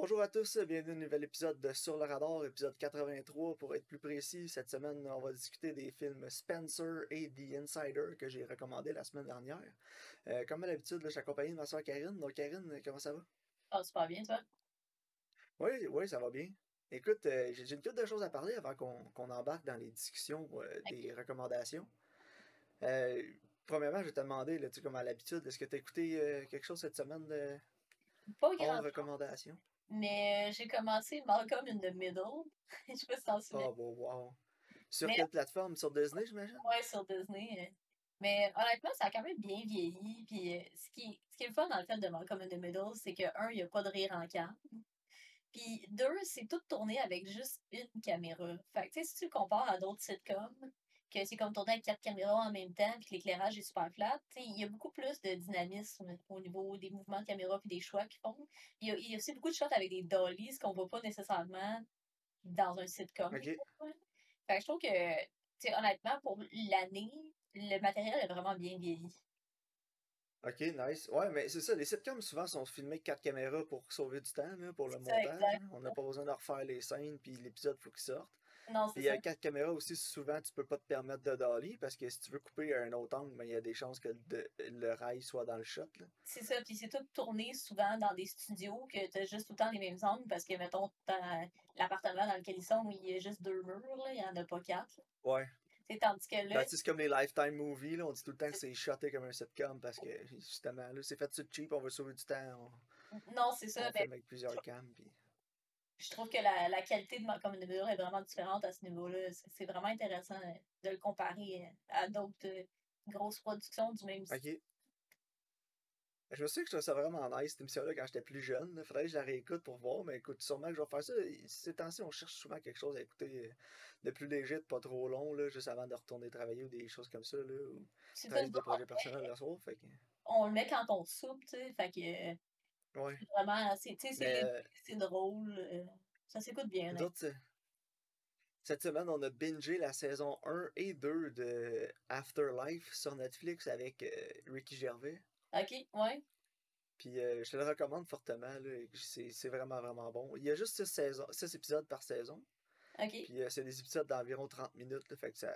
Bonjour à tous, bienvenue à un nouvel épisode de Sur le radar, épisode 83 pour être plus précis. Cette semaine, on va discuter des films Spencer et The Insider que j'ai recommandé la semaine dernière. Euh, comme à l'habitude, je suis accompagné de ma soeur Karine. Donc Karine, comment ça va? Ah, super bien, toi? Oui, oui, ça va bien. Écoute, euh, j'ai une couple de choses à parler avant qu'on embarque dans les discussions euh, des recommandations. Premièrement, je vais te demander, là, tu comme à l'habitude, est-ce que tu as écouté quelque chose cette semaine de Pas grand recommandation? Mais euh, j'ai commencé Malcolm in the Middle. Je sais pas si t'en souviens. Oh, bon, wow. Sur Mais quelle plateforme? Sur Disney, j'imagine? ouais, sur Disney. Mais honnêtement, ça a quand même bien vieilli. Puis euh, ce qui, ce qui est le fun dans le fait de Malcolm in the Middle, c'est que, un, il n'y a pas de rire en cam. Puis deux, c'est tout tourné avec juste une caméra. Fait que, tu sais, si tu le compares à d'autres sitcoms, que c'est comme tourné avec quatre caméras en même temps, puis que l'éclairage est super flat, il y a beaucoup plus de dynamisme au niveau des mouvements de caméra puis des choix qu'ils font. Il y, a, il y a aussi beaucoup de shots avec des dollies, ce qu'on voit pas nécessairement dans un sitcom. Ok. Fait que je trouve que, honnêtement, pour l'année, le matériel est vraiment bien vieilli. Ok, nice. Ouais, mais c'est ça, les sitcoms souvent sont filmés avec quatre caméras pour sauver du temps, là, pour le montage. là. On n'a pas besoin de refaire les scènes, puis l'épisode, faut qu'il sorte. Non, Puis c'est ça. avec quatre caméras aussi, souvent, tu peux pas te permettre de dolly, parce que si tu veux couper à un autre angle, ben, il y a des chances que le, le rail soit dans le shot. C'est ça, puis c'est tout tourné souvent dans des studios que t'as juste tout le temps les mêmes angles parce que, mettons, l'appartement dans lequel ils sont, il y a juste deux murs, là, il y en a pas quatre. là. Ouais. C'est tandis que là, Ben, tu c'est comme les Lifetime movies, là, on dit tout le temps que c'est shoté comme un sitcom, parce que, justement, là, c'est fait sur cheap, on veut sauver du temps, on, non, c'est ça, on mais filme avec plusieurs cams, puis... je trouve que la, la qualité de the Middle est vraiment différente à ce niveau-là. C'est vraiment intéressant euh, de le comparer euh, à d'autres euh, grosses productions du même style. Ok. Je me souviens que je trouvais ça vraiment nice, cette émission-là, quand j'étais plus jeune. Il faudrait que je la réécoute pour voir, mais écoute, sûrement que je vais faire ça. Ces temps-ci, on cherche souvent quelque chose à écouter de plus léger, de pas trop long, là, juste avant de retourner travailler ou des choses comme ça, là, ou travailler des projets personnels le soir, fait que... on le met quand on soupe, tu sais, fait que Ouais. vraiment, c'est euh, drôle, euh, ça s'écoute bien. euh, cette semaine, on a bingé la saison 1 et 2 de Afterlife sur Netflix avec euh, Ricky Gervais. Ok, ouais, Puis euh, je te le recommande fortement, c'est vraiment, vraiment bon. Il y a juste 6, saisons, six épisodes par saison. ok. Puis c'est des épisodes d'environ 30 minutes, là, fait que ça.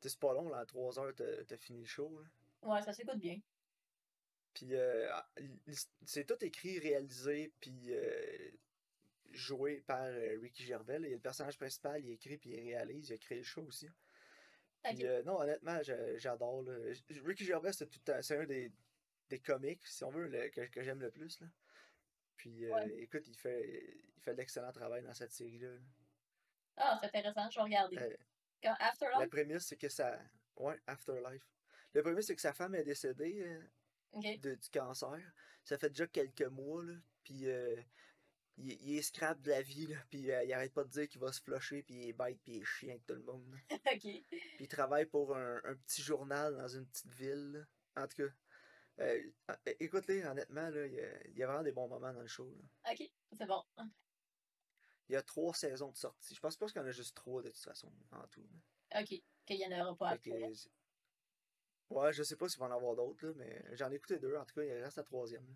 C'est pas long, là, en 3 heures, t'as t'as fini le show. là. Ouais, ça s'écoute bien. Puis euh, ah, c'est tout écrit, réalisé, puis euh, joué par euh, Ricky Gervais. là. Il le personnage principal, il écrit, puis il réalise, il a créé le show aussi. Puis euh, non, honnêtement, j'adore. Ricky Gervais, c'est un des, des comiques, si on veut, le- que, que j'aime le plus. Là. Puis Ouais. écoute, il fait, il fait de l'excellent travail dans cette série-là. là. Ah, c'est intéressant, je vais regarder. Quand La Afterlife, prémisse, c'est que ça. Ouais, Afterlife. Le premier, c'est que sa femme est décédée de- du cancer. Ça fait déjà quelques mois, là. Puis euh, il, il est scrap de la vie, là. Puis euh, il arrête pas de dire qu'il va se flusher, puis il est bête, puis il est chiant avec tout le monde. ok. Puis il travaille pour un, un petit journal dans une petite ville, là. En tout cas, euh, ah, écoute-les, honnêtement, là, il y, a, il y a vraiment des bons moments dans le show, là. Ok, c'est bon. Il y a trois saisons de sortie. Je pense pas qu'il y en a juste trois, de toute façon, en tout. là. Ok, qu'il y en aura pas après. Ouais, je sais pas s'il va en avoir d'autres, là, mais j'en ai écouté deux, en tout cas, il reste la troisième. là.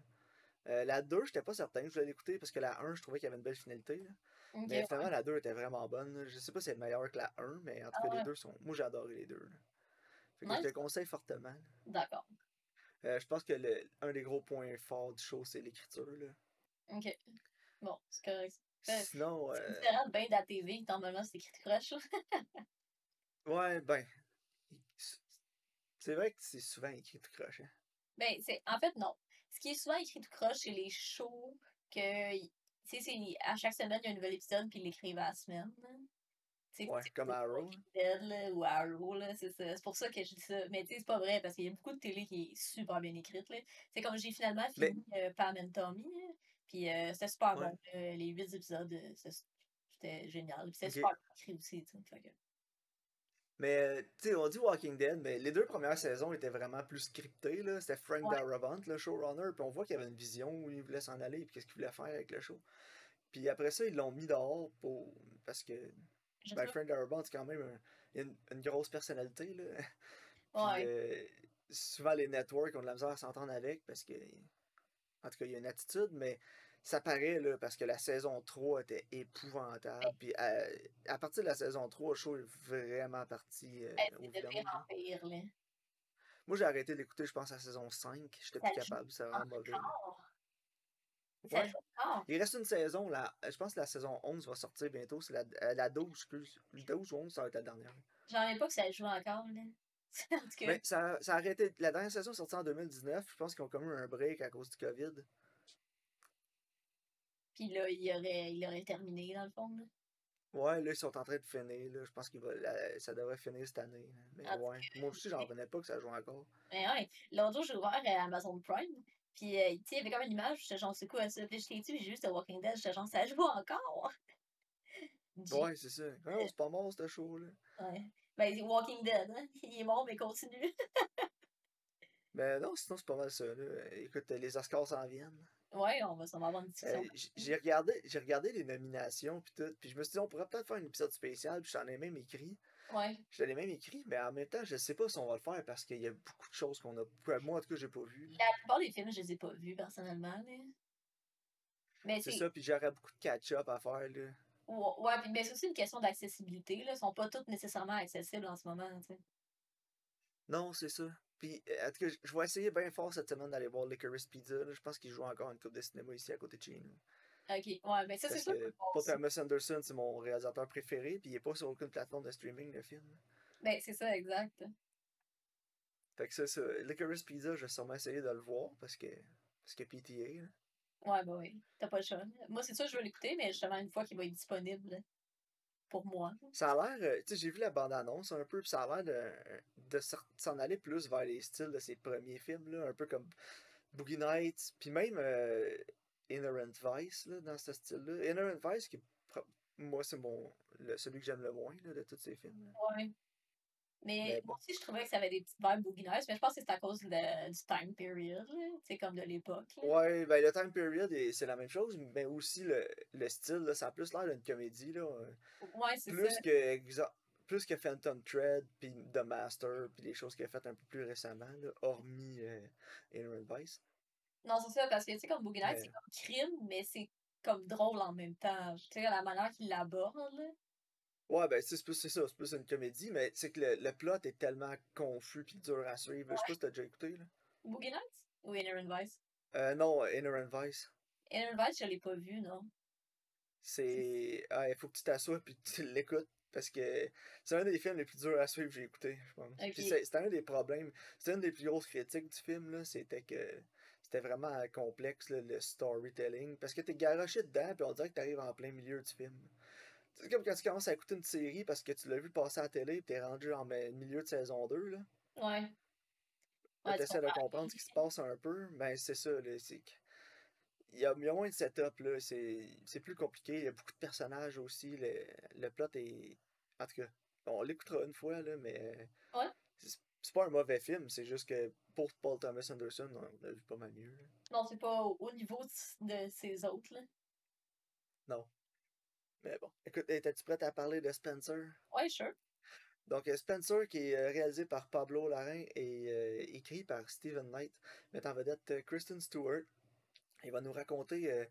Euh, la 2, j'étais pas certain que je voulais l'écouter parce que la 1, je trouvais qu'il y avait une belle finalité. là. Ok, Mais ouais. finalement, la 2 était vraiment bonne. là. Je sais pas si elle est meilleure que la 1, mais en tout Ah cas, les ouais. deux sont. Moi, j'ai adoré les deux. là. Fait que je te Nice. conseille fortement. D'accord. Euh, je pense que le, un des gros points forts du show, c'est l'écriture. là. Ok. Bon, c'est correct. Euh, Sinon, C'est euh, différent de bien de la TV, normalement c'est écrit croche. ouais, ben. C'est vrai que c'est souvent écrit tout croche. hein. Ben, c'est, en fait, non. Ce qui est souvent écrit tout croche, c'est les shows que, tu sais, c'est, à chaque semaine, il y a un nouvel épisode, puis ils l'écrivent à la semaine. là. Tu sais, Ouais, comme Arrow. Là, ou Arrow, là, c'est ça. C'est pour ça que je dis ça. Mais tu sais, c'est pas vrai, parce qu'il y a beaucoup de télé qui est super bien écrite, là. C'est comme j'ai finalement Mais, fini euh, Pam and Tommy, là, puis euh, c'était super ouais, bon. euh, les huit épisodes, c'était c'était génial. Puis c'était ok. super bien écrit aussi, tu sais. Mais, euh, tu sais, on dit Walking Dead, mais les deux premières saisons étaient vraiment plus scriptées, là. C'était Frank Ouais. Darabont, le showrunner, puis on voit qu'il y avait une vision où il voulait s'en aller, puis qu'est-ce qu'il voulait faire avec le show. Puis après ça, ils l'ont mis dehors pour... parce que, ben, Frank Darabont, c'est quand même un- une, une grosse personnalité, là. Puis Ouais. euh, souvent, les networks ont de la misère à s'entendre avec, parce que, en tout cas, il y a une attitude, mais ça paraît, là, parce que la saison 3 était épouvantable. Puis à, à partir de la saison 3, le show est vraiment parti euh, c'est de pire là. Moi, j'ai arrêté d'écouter, je pense, à la saison 5. J'étais plus capable, c'était vraiment mauvais. Ouais. joue encore. Il reste une saison, là. Je pense que la saison 11 va sortir bientôt. C'est la, euh, la 12, excuse. Le 12 ou 11, ça va être la dernière. J'en ai pas que ça joue encore, là. en tout cas, Mais ça, ça a arrêté. La dernière saison est sortie en 2019. Je pense qu'ils ont comme eu un break à cause du COVID. Puis là, il aurait, il aurait terminé, dans le fond, là. Ouais, là, ils sont en train de finir. Là. Je pense que ça devrait finir cette année. là. Mais. Moi aussi, j'en revenais pas que ça joue encore. Mais ouais, l'autre jour, j'ai ouvert euh, Amazon Prime, puis euh, tu sais, il y avait comme une image, j'étais genre, c'est quoi ça? Puis j'étais dessus, puis j'ai juste The Walking Dead, j'étais genre, ça joue encore! Ouais, c'est ça. Ouais, c'est pas mort, ce show-là. Ouais. Ben, Walking Dead, hein? Il est mort, mais continue. Mais non, sinon, c'est pas mal ça. Là. Écoute, les Oscars s'en viennent. Ouais, on va sûrement avoir une discussion. Euh, j- j'ai regardé, j'ai regardé les nominations puis tout, puis je me suis dit on pourrait peut-être faire un épisode spécial, puis j'en ai même écrit. Ouais. Je l'ai même écrit, mais en même temps, je sais pas si on va le faire parce qu'il y a beaucoup de choses qu'on a. Moi, en tout cas, j'ai pas vu. La plupart des films, je les ai pas vus, personnellement, là. Mais C'est ça, puis j'aurais beaucoup de catch-up à faire, là. Ouais, ouais, puis ben, c'est aussi une question d'accessibilité, là. Ils sont pas toutes nécessairement accessibles en ce moment, tu sais. Non, c'est ça. Puis, euh, en tout cas, je- vais essayer bien fort cette semaine d'aller voir Licorice Pizza. là. Je pense qu'il joue encore une coupe de cinéma ici à côté de chez nous. Ok, ouais, ben ça, c'est sûr Paul Thomas Anderson, c'est mon réalisateur préféré, puis il est pas sur aucune plateforme de streaming, le film. Ben, c'est ça, exact. Fait que ça, ça. Licorice Pizza, je vais sûrement essayer de le voir parce que. Parce que PTA, là. Ouais, bah oui. T'as pas le choix. Moi, c'est sûr que je vais l'écouter, mais justement, une fois qu'il va être disponible pour moi. Ça a l'air, euh, tu sais, j'ai vu la bande-annonce un peu, puis ça a l'air de, de s'en- aller plus vers les styles de ses premiers films, là, un peu comme Boogie Nights, puis même euh, Inherent Vice, là, dans ce style-là. Inherent Vice, qui, moi, c'est mon le- celui que j'aime le moins là, de tous ces films. là. Ouais. Mais moi aussi, je trouvais que ça avait des petites vibes Nights, mais je pense que c'est à cause de- du time period. C'est comme de l'époque. Ouais, ben le time period, est- c'est la même chose, mais aussi le, le style, là, ça a plus l'air d'une comédie, là. euh, Ouais, c'est plus ça. que plus que Phantom Thread puis The Master puis les choses qu'il a faites un peu plus récemment là, hormis euh, Inherent Vice Non, c'est ça, parce que, tu sais, comme Boogie Mais- c'est comme crime, mais c'est comme drôle en même temps. Tu sais, la manière qu'il l'aborde. Ouais ben c'est plus c'est ça c'est plus une comédie mais c'est que le, le plot est tellement confus puis dur à suivre je sais pas si t'as déjà écouté là Boogie Nights? Ou Inherent Vice? euh, non Inherent Vice Inherent Vice, je l'ai pas vu, non. c'est ah, il faut que tu t'assoies puis tu l'écoutes parce que c'est un des films les plus durs à suivre que j'ai écouté je pense Ok. Puis c'est- c'était un des problèmes c'était une des plus grosses critiques du film là c'était que c'était vraiment complexe là, le storytelling parce que t'es garoché dedans puis on dirait que t'arrives en plein milieu du film c'est comme quand tu commences à écouter une série parce que tu l'as vu passer à la télé puis t'es rendu en me- milieu de saison 2 là Ouais. Ouais, t'essaies de comprendre ce qui se passe un peu, ben c'est ça, là, il y a, il y a moins de setup, là, c'est plus compliqué, il y a beaucoup de personnages aussi, le, le plot est... En tout cas, on l'écoutera une fois, là, mais... Ouais. C'est pas un mauvais film, c'est juste que pour Paul Thomas Anderson, on a vu pas mal mieux. là. Non, c'est pas au, au niveau de, de ces autres, là. Non. Mais bon, écoute, hey, t'es-tu prête à parler de Spencer? Ouais, sure. Donc, euh, Spencer, qui est euh, réalisé par Pablo Larraín et euh, écrit par Stephen Knight, met en vedette Kristen Stewart. Il va nous raconter euh,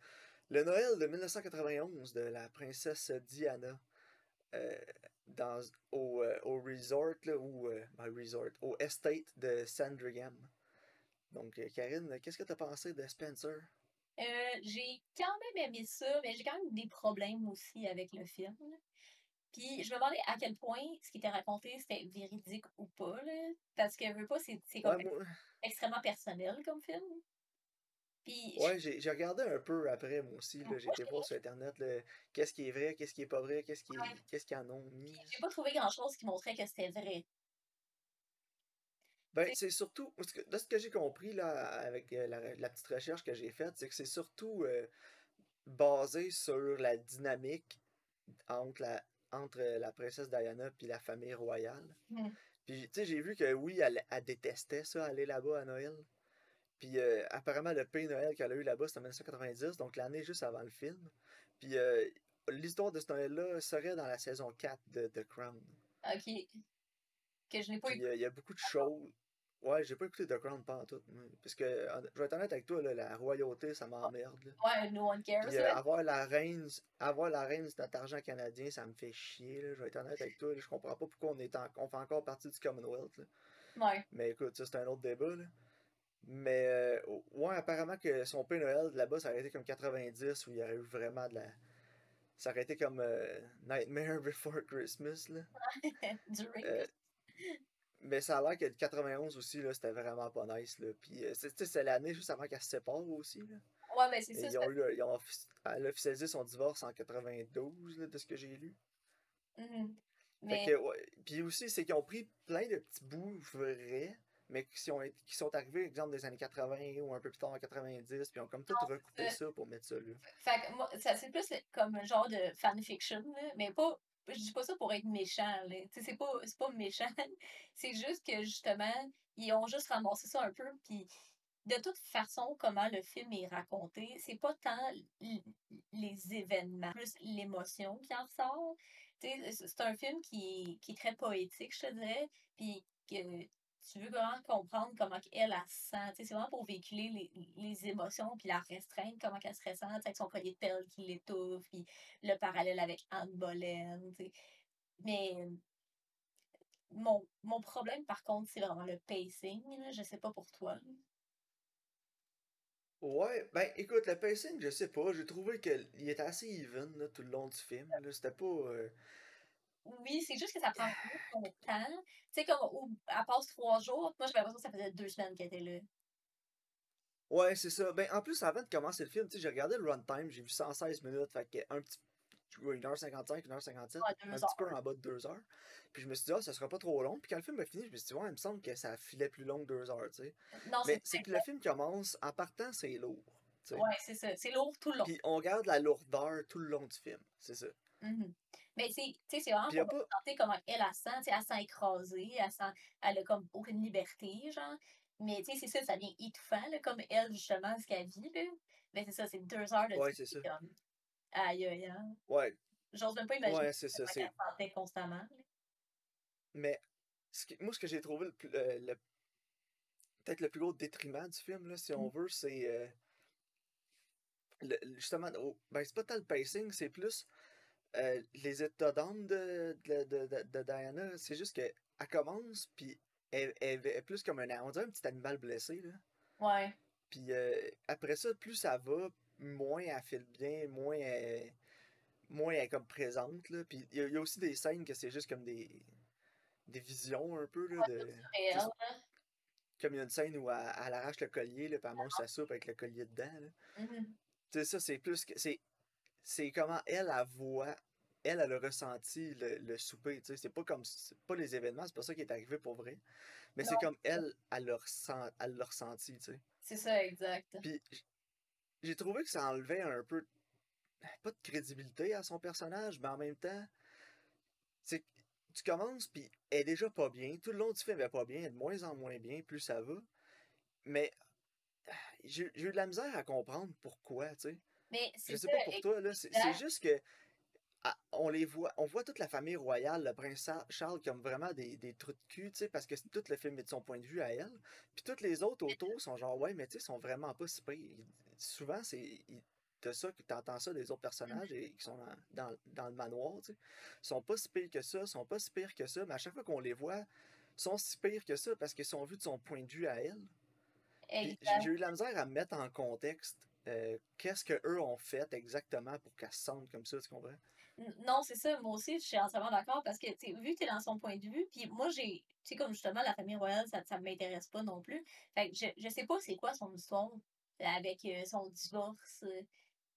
le Noël de 1991 de la princesse Diana euh, dans, au, au resort, là, ou, ben, resort, au estate de Sandringham. Donc, Karine, qu'est-ce que tu as pensé de Spencer? Euh, j'ai quand même aimé ça, mais j'ai quand même des problèmes aussi avec le film. là. Puis je me demandais à quel point ce qui était raconté c'était véridique ou pas, là. Parce que veux pas, c'est Ouais, moi- extrêmement personnel comme film. Puis Ouais, j'ai j'ai regardé un peu après, moi aussi. J'ai été voir sur Internet qu'est-ce qui est vrai, qu'est-ce qui est pas vrai, qu'est-ce qui Ouais. qu'est-ce qu'ils en ont mis. j'ai pas trouvé grand chose qui montrait que c'était vrai. Ben, C'est- surtout, parce que- de ce que j'ai compris là, avec euh, la, la petite recherche que j'ai faite, c'est que c'est surtout euh, basé sur la dynamique entre la, entre la princesse Diana puis la famille royale. Mm. Puis, tu sais, j'ai vu que oui, elle, elle détestait ça, aller là-bas à Noël. Puis, euh, apparemment, le pays Noël qu'elle a eu là-bas, c'était en 1990, donc l'année juste avant le film. Puis, euh, l'histoire de ce Noël-là serait dans la saison 4 de The Crown. Ok. Que je n'ai pas Puis, eu. il y a beaucoup de choses. Ouais, j'ai pas écouté The Crown pas en tout. Parce que, je vais être honnête avec toi, là, la royauté, ça m'emmerde. Ouais, no one cares. Puis euh, avoir la reine, avoir la reine de notre argent canadien, ça me fait chier. Là. Je vais être honnête avec toi. là. Je comprends pas pourquoi on est en- on fait encore partie du Commonwealth. Ouais. Mais écoute, ça c'est un autre débat. Là. Mais euh, ouais, apparemment que son Père Noël là-bas, ça aurait été comme 90 où il y aurait eu vraiment de la. Ça aurait été comme euh, Nightmare Before Christmas. Là. du Euh. Mais ça a l'air que le 91 aussi, là, c'était vraiment pas nice. Là. Puis euh, c'est tu sais, c'est l'année juste avant qu'elle se sépare aussi. Là. Ouais, mais c'est ça. ils ont ils ont elle a officialisé son divorce en 92, là, de ce que j'ai lu. Mais que, ouais. Puis aussi, c'est qu'ils ont pris plein de petits bouts vrais, mais qui sont, qui sont arrivés, exemple, des années 80 ou un peu plus tard en 90, puis ils ont comme tout Non, recoupé c'est- ça pour mettre ça là. Fait que moi, ça c'est plus comme un genre de fanfiction, là, mais pas. Je dis pas ça pour être méchant, là. C'est pas, pas méchant. C'est juste que justement, ils ont juste ramassé ça un peu, puis de toute façon, comment le film est raconté, c'est pas tant les événements, plus l'émotion qui en sais, c'est un film qui, qui est très poétique, je te dirais, puis tu veux vraiment comprendre comment elle, elle se sent. C'est vraiment pour véhiculer les, les émotions, puis la restreindre, comment elle se ressent, avec son collier de perles qui l'étouffe, puis le parallèle avec Anne Boleyn. tu sais. Mais mon, mon problème, par contre, c'est vraiment le pacing. Là. Je sais pas pour toi. Ouais, ben écoute, le pacing, je sais pas, j'ai trouvé qu'il était assez even tout le long du film. C'était pas. euh, Oui, c'est juste que ça prend beaucoup de temps. Tu sais, comme où elle passe trois jours, moi j'avais l'impression que ça faisait deux semaines qu'elle était là. Ouais, c'est ça. Ben en plus, avant de commencer le film, tu sais, j'ai regardé le runtime, j'ai vu 116 minutes, fait que un petit. 1h55, 1h57, Ouais, deux un heures. petit peu en bas de 2 heures. Puis je me suis dit, ah, ça sera pas trop long. Puis quand le film a fini, je me suis dit, ouais, il me semble que ça filait plus long que 2 heures, tu sais. Non, Mais c'est que le film commence, en partant, c'est lourd. Ouais, c'est ça. C'est lourd tout le long. Puis on garde la lourdeur tout le long du film, c'est ça. Mhm. Mais c'est- tu sais, c'est vraiment a pour pas. représenter comment elle, elle sent. Elle sent écrasée, elle, sent, elle a comme aucune liberté, genre. Mais tu sais, c'est ça, ça devient étouffant, là, comme elle, justement, ce qu'elle vit, là. Mais c'est ça, c'est deux heures de Ouais, c'est ça. comme, aïe, aïe, hein. Ouais, J'ose même pas imaginer ouais, c'est ça. comment c'est elle sentait constamment. là. Mais ce qui- moi, ce que j'ai trouvé le plus. le- le- Peut-être le plus gros détriment du film, là, si on veut, c'est. euh, le- justement, ben, c'est pas tant le pacing, c'est plus euh, les états d'âme de, de, de, de- Diana. C'est juste qu'elle commence, puis elle, elle est plus comme un. On dirait un petit animal blessé, là. Ouais. Puis euh, après ça, plus ça va, moins elle file bien, moins elle, moins elle est comme présente. Là. Puis il y, a- il y a aussi des scènes que c'est juste comme des, des visions un peu. Là, de, Réel, là. comme il y a une scène où elle, elle arrache le collier, là, puis elle mange sa soupe avec le collier dedans. Là. Mhm. Tu sais, ça, c'est plus que. C'est, c'est comment elle, elle voit. Elle, elle a ressenti le, le souper. tu sais, C'est pas comme. C'est pas les événements, c'est pas ça qui est arrivé pour vrai. Mais c'est comme elle, elle l'a ressent- ressenti. tu sais. C'est ça, exact. Puis j'ai trouvé que ça enlevait un peu, pas de crédibilité à son personnage, mais en même temps, c'est tu commences, puis elle est déjà pas bien. Tout le long du film, elle est pas bien, elle est de moins en moins bien, plus ça va. Mais j'ai j'ai eu de la misère à comprendre pourquoi, tu sais. Mais Je sais pas pour toi, là, c'est juste que ah, on les voit, on voit toute la famille royale, le prince Charles comme vraiment des, des trous de cul, tu sais, parce que c'est- tout le film est de son point de vue à elle. Puis toutes les autres autour sont genre, ouais, mais tu sais, sont vraiment pas si pires. Ils- Souvent, c'est. T'as ça, que t'entends ça des autres personnages et, qui sont dans, dans, dans le manoir, tu sais. Sont pas si pires que ça, sont pas si pires que ça, mais à chaque fois qu'on les voit, ils sont si pires que ça parce qu'ils sont vus de son point de vue à elle. J'ai eu de la misère à me mettre en contexte euh, qu'est-ce qu'eux ont fait exactement pour qu'elle se sente comme ça, tu comprends? Non, c'est ça, moi aussi, je suis entièrement d'accord parce que, vu que tu es dans son point de vue, puis moi, j'ai, tu sais, comme justement, la famille royale, ça, ça m'intéresse pas non plus. Fait que je, je sais pas c'est quoi son histoire avec euh, son divorce, euh,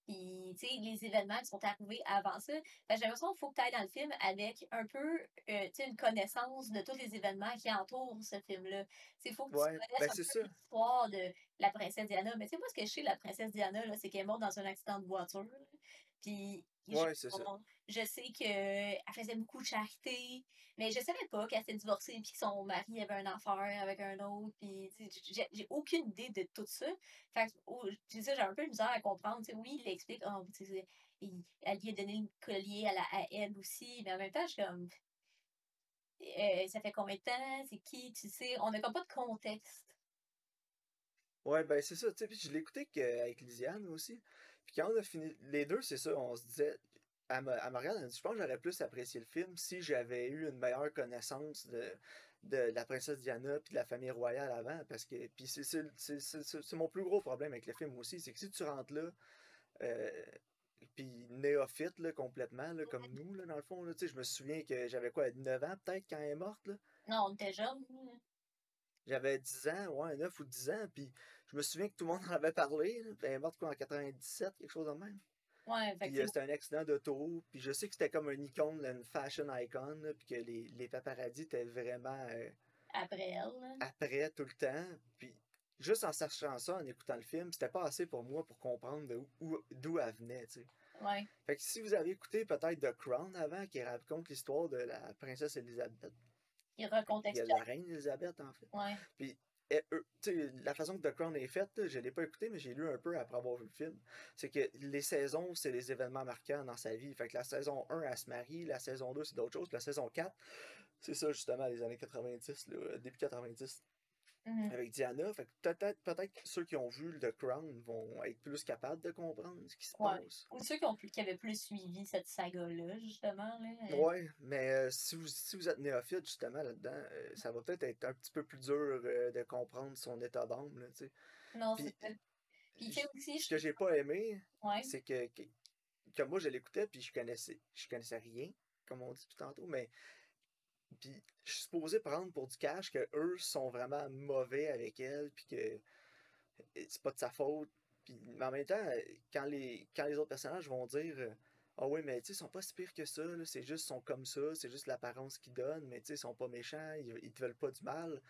puis, tu sais, les événements qui sont arrivés avant ça. Que j'ai l'impression qu'il faut que tu ailles dans le film avec un peu, euh, une connaissance de tous les événements qui entourent ce film-là. Il faut que tu connaisses ben l'histoire de la princesse Diana. Mais tu sais, moi, ce que je sais de la princesse Diana, c'est qu'elle est morte dans un accident de voiture. Puis, Ouais, c'est ça. Je sais qu'elle faisait beaucoup de charité, mais je savais pas qu'elle s'était divorcée puis que son mari avait un affaire avec un autre. Puis, j'ai aucune idée de tout ça. Fait que, oh, j'ai un peu de misère à comprendre. Oui, il explique, oh, elle lui a donné le collier à, la, à elle aussi, mais en même temps, je suis comme. euh, ça fait combien de temps, c'est qui, tu sais, on n'a comme pas de contexte. Ouais, ben c'est ça, tu sais, puis je écouté avec Lisiane aussi. Puis quand on a fini, les deux, c'est ça, on se disait, à, à Marianne, je pense que j'aurais plus apprécié le film si j'avais eu une meilleure connaissance de, de la princesse Diana puis de la famille royale avant, parce que, puis c'est mon plus gros problème avec le film aussi, c'est que si tu rentres là, euh, puis néophyte là, complètement, là, comme nous, là, dans le fond, je me souviens que j'avais quoi, 9 ans peut-être quand elle est morte, là? Non, on était jeune. J'avais 10 ans, ouais, 9 ou 10 ans, puis je me souviens que tout le monde en avait parlé. Elle est morte quoi, en 97, quelque chose de même. Ouais, Puis euh, c'était un accident d'auto. Puis je sais que c'était comme un icône, une fashion icon, puis que les, les paparazzis étaient vraiment. Euh, après elle. Après, tout le temps. Puis juste en sachant ça, en écoutant le film, c'était pas assez pour moi pour comprendre d'où elle venait, tu sais. Ouais. Fait que si vous avez écouté peut-être The Crown avant, qui raconte l'histoire de la princesse Elisabeth. Il raconte Il y a la reine Elisabeth, en fait. Ouais. Puis la façon que The Crown est faite, je ne l'ai pas écouté, mais j'ai lu un peu après avoir vu le film. C'est que les saisons, c'est les événements marquants dans sa vie. Fait que la saison 1, elle se marie, la saison 2, c'est d'autres choses. La saison 4, c'est ça justement, les années 90, début 90. Mm-hmm. avec Diana. Fait peut-être peut-être ceux qui ont vu The Crown vont être plus capables de comprendre ce qui se passe. Ou ceux qui, ont qui avaient plus suivi cette saga-là, justement. Là. Ouais, mais euh, si, vous, si vous êtes néophyte, justement, là-dedans, euh, ça va peut-être être un petit peu plus dur euh, de comprendre son état d'âme. Là, non, c'est Puis, aussi, ce que j'ai pas aimé, ouais. c'est que, que, que, moi, je l'écoutais, puis je connaissais, je connaissais rien, comme on dit tout tantôt, mais puis je suis supposé prendre pour du cash que eux sont vraiment mauvais avec elle, puis que euh, c'est pas de sa faute. Puis, mais en même temps, quand les, quand les autres personnages vont dire Ah oui, mais tu sais, ils sont pas si pires que ça, c'est juste, ils sont comme ça, c'est juste l'apparence qu'ils donnent, mais tu sais, ils sont pas méchants, ils, ils te veulent pas du mal.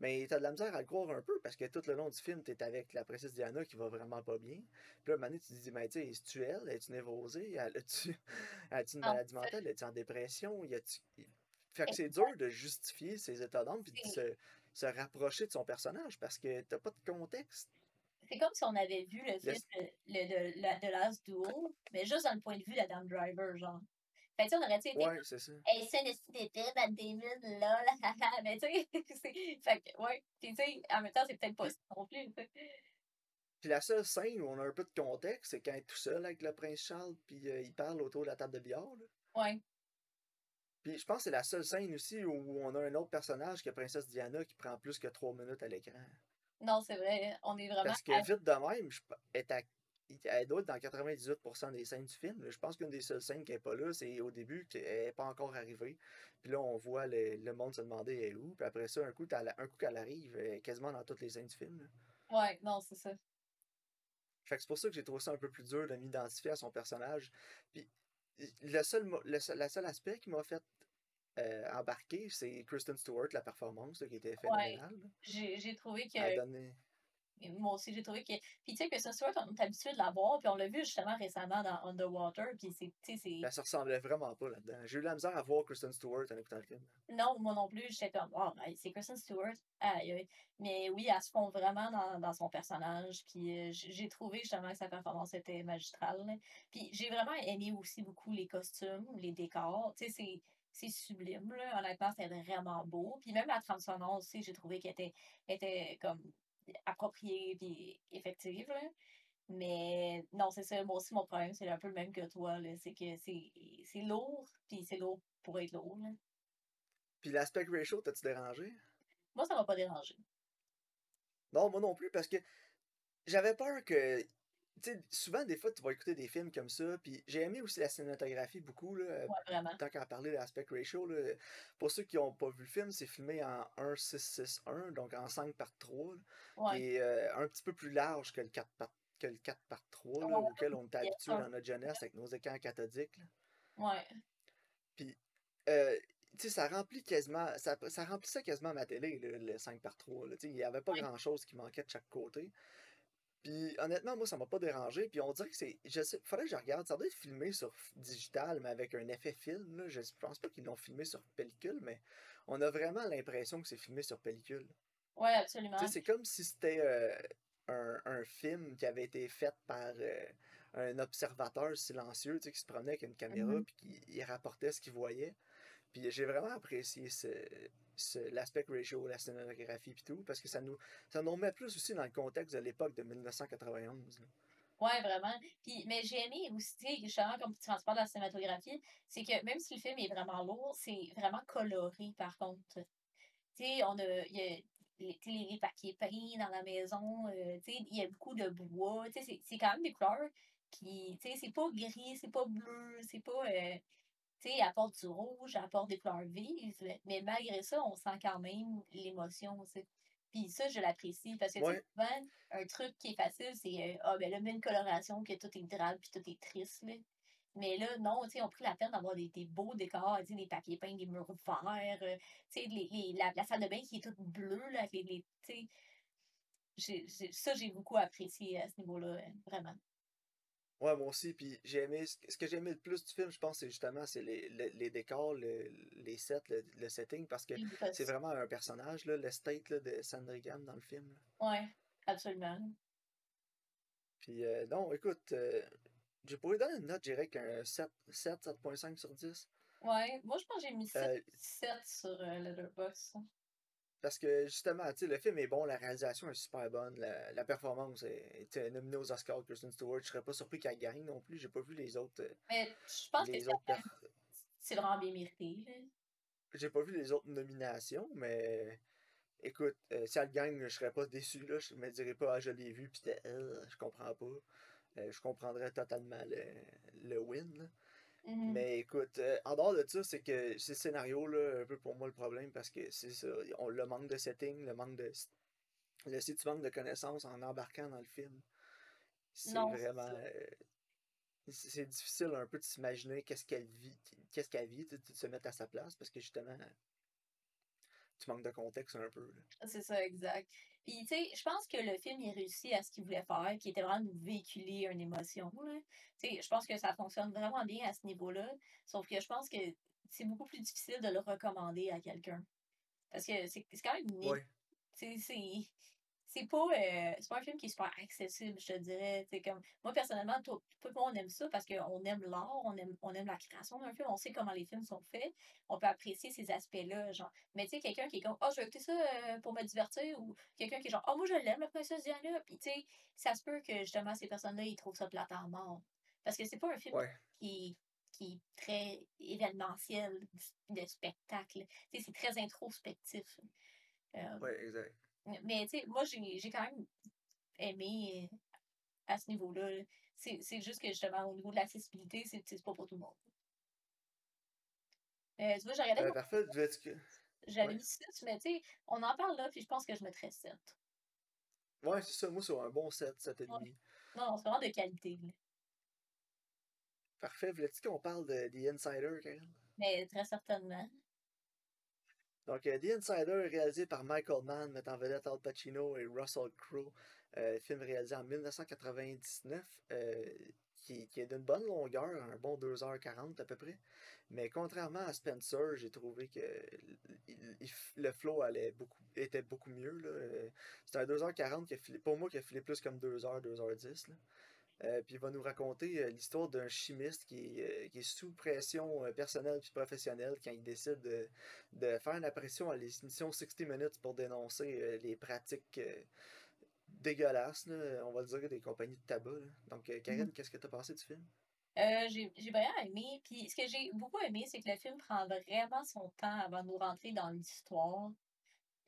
Mais t'as de la misère à le croire un peu parce que tout le long du film, t'es avec la princesse Diana qui va vraiment pas bien. Puis là, un moment tu te dis, mais tu sais, est-tu elle? Es-tu névrosée? As-tu une maladie mentale? Es-tu en dépression? Y a-tu fait que c'est dur de justifier ses états d'âme puis de se, se, rapprocher de son personnage parce que t'as pas de contexte. C'est comme si on avait vu le film de, le, de, de Last Duel, mais juste dans le point de vue de Adam Driver, genre. Fait que on aurait été. Ouais, c'est ça. Hey, c'est une Matt Damon, là, là, mais tu sais, fait que, ouais. Puis tu sais, en même temps, c'est peut-être pas ça non plus. Puis la seule scène où on a un peu de contexte, c'est quand il est tout seul avec le prince Charles, puis euh, il parle autour de la table de billard. Là. Ouais. Puis je pense que c'est la seule scène aussi où on a un autre personnage que Princesse Diana qui prend plus que trois minutes à l'écran. Non, c'est vrai. On est vraiment. Parce que vite de même, je, elle, doit être dans 98% des scènes du film. Je pense qu'une des seules scènes qui n'est pas là, c'est au début qu'elle n'est pas encore arrivée. Puis là, on voit le, le monde se demander elle est où? Puis après ça, un coup, un coup qu'elle arrive, quasiment dans toutes les scènes du film. Là. Ouais, non, c'est ça. Fait que c'est pour ça que j'ai trouvé ça un peu plus dur de m'identifier à son personnage. Puis le seul, le seul, seul aspect qui m'a fait euh, embarquer, c'est Kristen Stewart, la performance qui était phénoménale. Ouais. J'ai trouvé que. Donné... Moi aussi, j'ai trouvé que. Puis tu sais, Kristen Stewart, on est habitué de la voir, puis on l'a vu justement récemment dans Underwater, puis c'est. Ben, ça ressemblait vraiment pas là-dedans. J'ai eu la misère à voir Kristen Stewart en écoutant le film. Non, moi non plus, j'étais comme, oh, c'est Kristen Stewart. Mais oui, elle se fond vraiment dans, dans son personnage, puis euh, j'ai trouvé justement que sa performance était magistrale. Puis j'ai vraiment aimé aussi beaucoup les costumes, les décors. Tu sais, c'est c'est sublime, là. Honnêtement, c'était vraiment beau. Puis même la trame sonore aussi, j'ai trouvé qu'elle était, était comme appropriée et effective, là. Mais non, c'est ça. Moi aussi, mon problème, c'est un peu le même que toi. C'est que c'est lourd, puis c'est lourd pour être lourd. Là. Puis l'aspect ratio, t'as-tu dérangé? Moi, ça m'a pas dérangé. Non, moi non plus, parce que j'avais peur que souvent, des fois, tu vas écouter des films comme ça, puis j'ai aimé aussi la cinématographie beaucoup, là, ouais, tant qu'à parler de l'aspect ratio. Là. Pour ceux qui n'ont pas vu le film, c'est filmé en 1-6-6-1, donc en 5 par 3, ouais. et euh, un petit peu plus large que le 4 par, que le 4 par 3, là, auquel on était habitué dans notre jeunesse avec nos écrans cathodiques. Là. Ouais. Puis, euh, tu sais, ça remplit quasiment, ça, ça remplissait quasiment ma télé, le, le 5 par 3. Il n'y avait pas grand-chose qui manquait de chaque côté. Puis honnêtement, moi, ça m'a pas dérangé. Puis on dirait que c'est. Je sais, faudrait que je regarde. Ça doit être filmé sur digital, mais avec un effet film. Là. Je pense pas qu'ils l'ont filmé sur pellicule, mais on a vraiment l'impression que c'est filmé sur pellicule. Ouais, absolument. C'est comme si c'était euh, un, un, film qui avait été fait par euh, un observateur silencieux qui se promenait avec une caméra mm -hmm. puis qui rapportait ce qu'il voyait. Puis j'ai vraiment apprécié ce, l'aspect ratio, la scénographie et tout, parce que ça nous, ça nous plus aussi dans le contexte de l'époque de 1991. là. Ouais, vraiment. Puis, mais j'ai aimé aussi, justement, comme tu parles de la cinématographie, c'est que même si le film est vraiment lourd, c'est vraiment coloré, par contre. Tu sais, on a, y a les, les, papiers dans la maison, euh, tu sais, il y a beaucoup de bois, tu sais, c'est- c'est quand même des couleurs qui, tu sais, c'est pas gris, c'est pas bleu, c'est pas, euh, tu sais, apporte du rouge, apporte des couleurs vives, mais malgré ça, on sent quand même l'émotion, tu. Puis ça, je l'apprécie, parce que, Ouais, souvent, un truc qui est facile, c'est, euh, ah, ben là, mets une coloration que tout est drame puis tout est triste, là. Mais là, non, tu sais, on pris la peine d'avoir des, des beaux décors, des papiers peints, des murs verts, euh, tu sais, les, les- la, la salle de bain qui est toute bleue, là, avec les, les- ça, j'ai beaucoup apprécié à ce niveau-là, euh, vraiment. Ouais, moi aussi. Puis j'ai aimé, ce que j'ai aimé le plus du film, je pense, c'est justement c'est les, les, les décors, le- les sets, le, le setting, parce que c'est vraiment un personnage, là, l'estate là, de Sandringham dans le film. là. Ouais, absolument. Puis euh, non, écoute, euh, pas lui donner une note, je dirais qu'un 7, 7, 7.5 sur 10. Ouais, moi, je pense que j'ai mis 7, Euh, 7 sur euh, Letterboxd. Parce que justement, tu sais, le film est bon, la réalisation est super bonne, la, la performance est, nominée aux Oscars, Kristen Stewart. Je serais pas surpris qu'elle gagne non plus. J'ai pas vu les autres, euh, Mais je pense que les c'est vraiment bien mérité. J'ai pas vu les autres nominations, mais écoute, euh, si elle gagne, je serais pas déçu là. Je me dirais pas ah je l'ai vu puis c'était euh, je comprends pas. Euh, je comprendrais totalement le, le win. là. Mhm. Mais écoute, euh, en dehors de ça, c'est que c'est le scénario là, un peu pour moi le problème parce que c'est ça, on le manque de setting, le manque de le si tu manques de connaissances en embarquant dans le film, c'est vraiment euh, c'est difficile un peu de s'imaginer qu'est-ce qu'elle vit, qu'est-ce qu'elle vit, de se mettre à sa place parce que justement tu manques de contexte un peu. C'est ça, exact. Puis, tu sais, je pense que le film, il réussit à ce qu'il voulait faire, qui était vraiment de véhiculer une émotion. Tu sais, je pense que ça fonctionne vraiment bien à ce niveau-là. Sauf que je pense que c'est beaucoup plus difficile de le recommander à quelqu'un. Parce que c'est quand même niche. Ouais. C'est c'est- pas, euh, c'est pas un film qui est super accessible, je te dirais. Comme, moi, personnellement, tout, tout le monde aime ça parce qu'on aime l'art, on aime, on aime la création d'un film, on sait comment les films sont faits, on peut apprécier ces aspects-là. genre. Mais tu sais, quelqu'un qui est comme, oh, je vais écouter ça euh, pour me divertir, ou quelqu'un qui est genre, oh, moi, je l'aime, la princesse Diana. Puis tu sais, ça se peut que justement, ces personnes-là, ils trouvent ça plate en mort. Parce que c'est pas un film Ouais. qui, qui est très événementiel, de spectacle. Tu sais, c'est très introspectif. Euh, Ouais, exact. Mais tu sais, moi, j'ai j'ai quand même aimé euh, à ce niveau-là. là. C'est c'est juste que justement, au niveau de l'accessibilité, c'est c'est pas pour tout le monde. Euh, tu vois, j'ai regardé, Euh, parfait, que- j'avais Ouais. mis 6, mais tu sais, on en parle là, puis je pense que je mettrais 7. Ouais, c'est ça, moi c'est un bon 7, 7 et Ouais. demi. Non, non, c'est vraiment de qualité. là. Parfait, voulais-tu qu'on parle de The Insider, Karen? Mais très certainement. Donc, euh, The Insider, réalisé par Michael Mann, mettant vedette Al Pacino et Russell Crowe. Euh, film réalisé en 1999, euh, qui, est d'une bonne longueur, un bon 2h40 à peu près. Mais contrairement à Spencer, j'ai trouvé que le flow allait beaucoup, était beaucoup mieux. C'est un 2h40 qui a filé, pour moi qui a filé plus comme 2h, 2h10. là. Euh, puis il va nous raconter euh, l'histoire d'un chimiste qui, est, euh, qui est sous pression personnelle puis professionnelle quand il décide de, de faire une apparition à l'émission 60 Minutes pour dénoncer les pratiques dégueulasses, là, on va le dire, des compagnies de tabac. là. Donc, euh, Karine, qu'est-ce que tu as pensé du film? J'ai j'ai vraiment aimé. Puis ce que j'ai beaucoup aimé, c'est que le film prend vraiment son temps avant de nous rentrer dans l'histoire.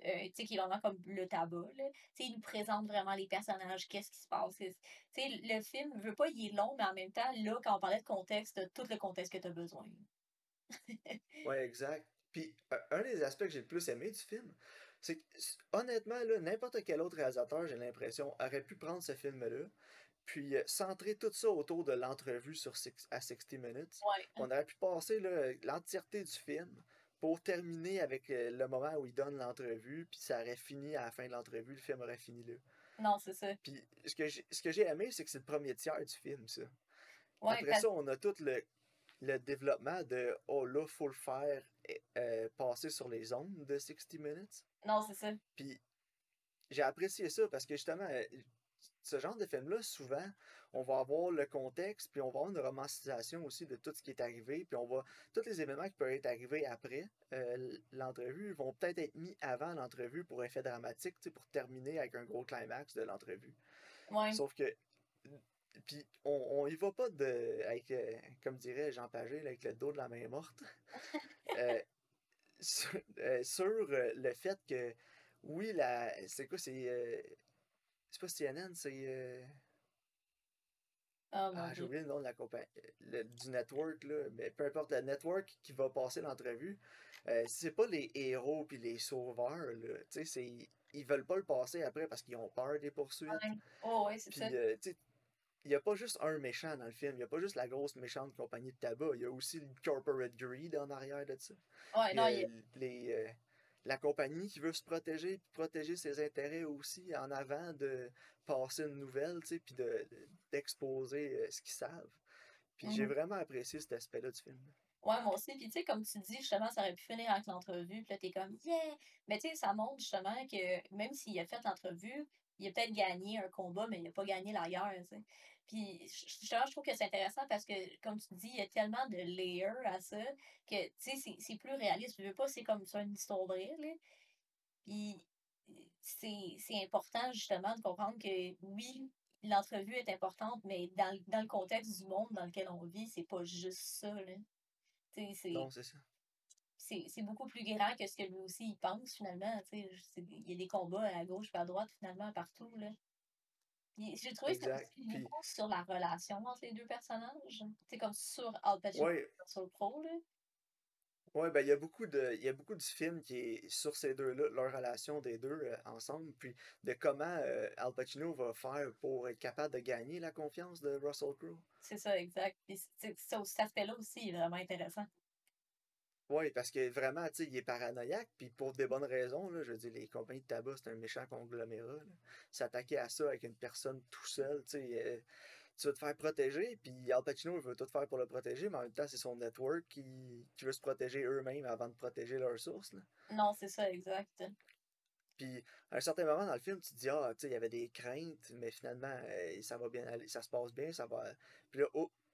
Euh, tu sais, qui est vraiment comme le tabac, là. Tu sais, il nous présente vraiment les personnages, qu'est-ce qui se passe. Tu sais, le film, veut pas, il est long, mais en même temps, là, quand on parlait de contexte, t'as tout le contexte que tu as besoin. Ouais, exact. Puis, un- un des aspects que j'ai le plus aimé du film, c'est que, honnêtement, là, n'importe quel autre réalisateur, j'ai l'impression, aurait pu prendre ce film-là, puis euh, centrer tout ça autour de l'entrevue sur six- à 60 Minutes. Ouais. On aurait pu passer l'entièreté du film pour terminer avec euh, le moment où il donne l'entrevue, puis ça aurait fini à la fin de l'entrevue, le film aurait fini là. Non, c'est ça. Puis ce que j'ai ce aimé, c'est que c'est le premier tiers du film, ça. Ouais, Après parce- ça, on a tout le, le développement de oh là, faut le faire euh, passer sur les ondes de 60 Minutes. Non, c'est ça. Puis j'ai apprécié ça parce que justement, euh, ce genre de film-là, souvent, on va avoir le contexte, puis on va avoir une romancisation aussi de tout ce qui est arrivé, puis on va. Tous les événements qui peuvent être arrivés après euh, l'entrevue vont peut-être être mis avant l'entrevue pour effet dramatique, pour terminer avec un gros climax de l'entrevue. Sauf que. Puis on, on y va pas de. Avec, euh, comme dirait Jean Pagé, avec le dos de la main morte. Euh, sur, le fait que. Oui, la. C'est quoi, c'est. C'est pas CNN, c'est. Oh, ah, j'ai oublié le nom de la compagnie, du network, là, mais peu importe le network qui va passer l'entrevue, euh, c'est pas les héros puis les sauveurs, là, tu sais, ils veulent pas le passer après parce qu'ils ont peur des poursuites. Oh, ouais, c'est ça. Euh, il n'y a pas juste un méchant dans le film, il n'y a pas juste la grosse méchante compagnie de tabac, il y a aussi le corporate greed en arrière de ça. Ouais, non, il y a... les, euh, la compagnie qui veut se protéger, protéger ses intérêts aussi en avant de passer une nouvelle, tu sais, puis d'exposer euh, ce qu'ils savent. Puis j'ai mmh vraiment apprécié cet aspect-là du film. Ouais, moi aussi. Puis, tu sais, comme tu dis, justement, ça aurait pu finir avec l'entrevue. Puis là, t'es comme, yeah! Mais, tu sais, ça montre justement que même s'il a fait l'entrevue, il a peut-être gagné un combat, mais il n'a pas gagné la guerre, tu sais. Puis, justement, je trouve que c'est intéressant parce que, comme tu dis, il y a tellement de layers à ça que, tu sais, c'est plus réaliste. Je veux pas, c'est comme ça une histoire vraie, là. Puis, c'est important, justement, de comprendre que, oui, l'entrevue est importante, mais dans, dans, le contexte du monde dans lequel on vit, c'est pas juste ça, là. Non, c'est ça. C'est beaucoup plus grand que ce que lui aussi il pense, finalement. Il y a des combats à gauche et à droite, finalement, partout, là. J'ai trouvé que c'était beaucoup sur la relation entre les deux personnages. C'est comme sur Al Pacino sur le pro, là. Ouais, ben il y a beaucoup de il y a beaucoup de films qui est sur ces deux-là, leur relation des deux euh, ensemble, puis de comment euh, Al Pacino va faire pour être capable de gagner la confiance de Russell Crowe. C'est ça, exact. Puis cet aspect-là aussi est vraiment intéressant. Oui, parce que vraiment, tu sais, il est paranoïaque, puis pour des bonnes raisons, là, je veux dire, les compagnies de tabac, c'est un méchant conglomérat. S'attaquer à ça avec une personne tout seul, tu sais, euh, tu veux te faire protéger, puis Al Pacino veut tout faire pour le protéger, mais en même temps, c'est son network qui, qui veut se protéger eux-mêmes avant de protéger leurs sources. Non, c'est ça, exact. Puis, à un certain moment dans le film, tu te dis, ah, tu sais, il y avait des craintes, mais finalement, euh, ça va bien aller, ça se passe bien, ça va. Puis là,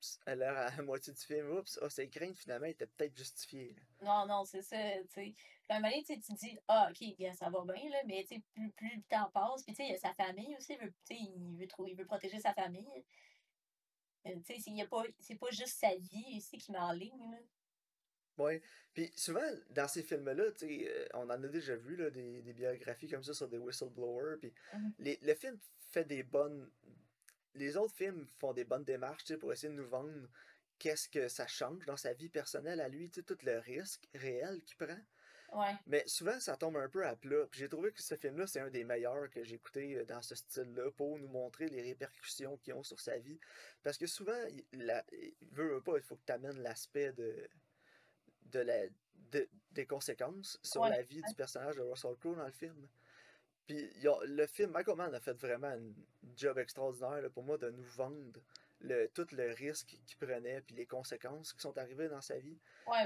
oups, à la moitié du film, oups, oh, ces craintes, finalement, étaient peut-être justifiées. Non, non, c'est ça, tu sais. Puis, à un moment donné, tu te dis, ah, ok, bien, ça va bien, là, mais tu sais, plus, plus le temps passe, puis tu sais, il y a sa famille aussi, il veut, il veut, il veut protéger sa famille. Euh, tu sais, c'est pas juste sa vie ici qui met en ligne, Oui. Puis souvent, dans ces films-là, euh, on en a déjà vu là, des, des, biographies comme ça sur des whistleblowers. Puis mmh les, le film fait des bonnes. Les autres films font des bonnes démarches pour essayer de nous vendre qu'est-ce que ça change dans sa vie personnelle à lui, tout le risque réel qu'il prend. Mais souvent, ça tombe un peu à plat. j'ai trouvé que ce film-là, c'est un des meilleurs que j'ai écouté euh, dans ce style-là pour nous montrer les répercussions qu'ils ont sur sa vie. Parce que souvent, il, veut pas, il faut que tu amènes l'aspect de, de la, des conséquences sur la vie du personnage de Russell Crowe dans le film. Puis le film, Michael Mann a fait vraiment un job extraordinaire pour moi de nous vendre le, tout le risque qu'il prenait puis les conséquences qui sont arrivées dans sa vie.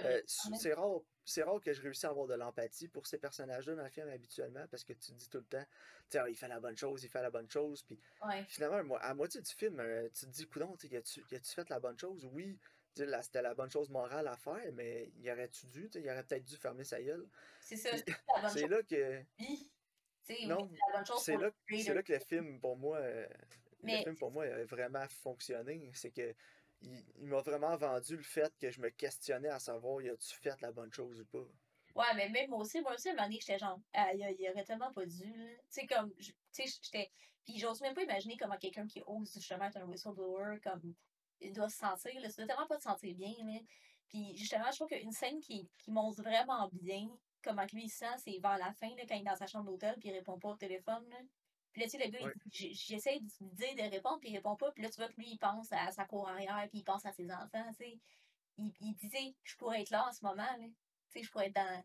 Euh, c'est rare c'est rare que je réussisse à avoir de l'empathie pour ces personnages-là dans le film habituellement parce que tu dis tout le temps, tiens, il fait la bonne chose, il fait la bonne chose. Puis finalement, à moitié du film, euh, tu te dis, coudon, as-tu fait la bonne chose? Oui, c'était la bonne chose morale à faire, mais il aurait-tu dû, il aurait peut-être dû fermer sa gueule. C'est ça, c'est là que. Non, c'est là, là que le film, pour moi, euh, le film, pour moi, a vraiment fonctionné. C'est que il, m'a vraiment vendu le fait que je me questionnais à savoir, y a-tu fait la bonne chose ou pas? Ouais, mais même moi aussi, moi aussi, à un moment donné, j'étais genre, ah, il, aurait tellement pas dû, Tu sais, comme, tu sais, j'étais. Puis j'ose même pas imaginer comment quelqu'un qui ose justement être un whistleblower, comme, il doit se sentir, là. Ça doit tellement pas se sentir bien, là. Puis justement, je trouve qu'une scène qui, qui montre vraiment bien comment lui il sent, c'est vers la fin, là, quand il est dans sa chambre d'hôtel, puis il répond pas au téléphone, là. Puis là, tu sais, le gars, j'essaie de dire de répondre, puis il répond pas. Puis là, tu vois que lui, il pense à sa cour arrière, puis il pense à ses enfants, tu sais. Il, il disait, je pourrais être là en ce moment, là. Tu sais, je pourrais être dans.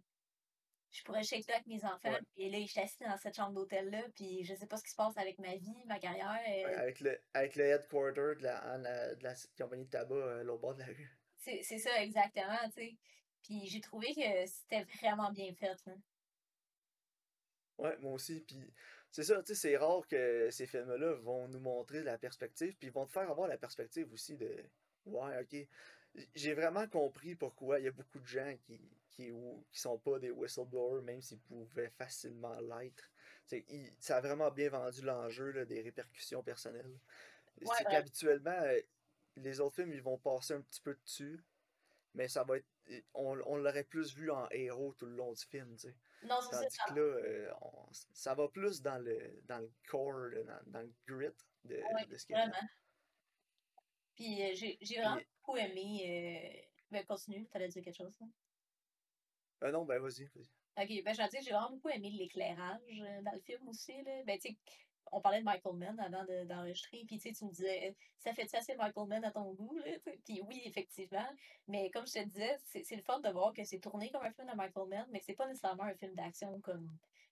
Je pourrais être là avec mes enfants. Et là, je suis assis dans cette chambre d'hôtel-là, puis je sais pas ce qui se passe avec ma vie, ma carrière. Euh. avec, le, avec le headquarter de la, de la compagnie de tabac euh, l'autre bord de la rue. C'est ça, exactement, tu sais. Puis j'ai trouvé que c'était vraiment bien fait, là. Ouais, moi aussi. Puis C'est ça, tu sais, c'est rare que ces films-là vont nous montrer la perspective, puis ils vont te faire avoir la perspective aussi de Ouais, ok. J'ai vraiment compris pourquoi il y a beaucoup de gens qui, qui, qui sont pas des whistleblowers, même s'ils pouvaient facilement l'être. Ça a vraiment bien vendu l'enjeu des répercussions personnelles. c'est qu'habituellement, euh, les autres films, ils vont passer un petit peu dessus, mais ça va être. On, on l'aurait plus vu en héros tout le long du film, tu sais. Non, c'est Tandis que là, euh, ça va plus dans le, dans le core, dans, dans le grit de, de ce qu'il y a. Puis euh, j'ai j'ai vraiment beaucoup aimé. Euh... Ben, continue, fallait dire quelque chose. Euh, non, ben vas-y. Vas ok, ben je dire j'ai vraiment beaucoup aimé l'éclairage dans le film aussi. Là. Ben, tu sais, on parlait de Michael Mann avant d'enregistrer, puis tu me disais, ça fait-tu assez Michael Mann à ton goût? Là? Puis oui, effectivement. Mais comme je te disais, c'est le fun de voir que c'est tourné comme un film de Michael Mann, mais que c'est pas nécessairement un film d'action comme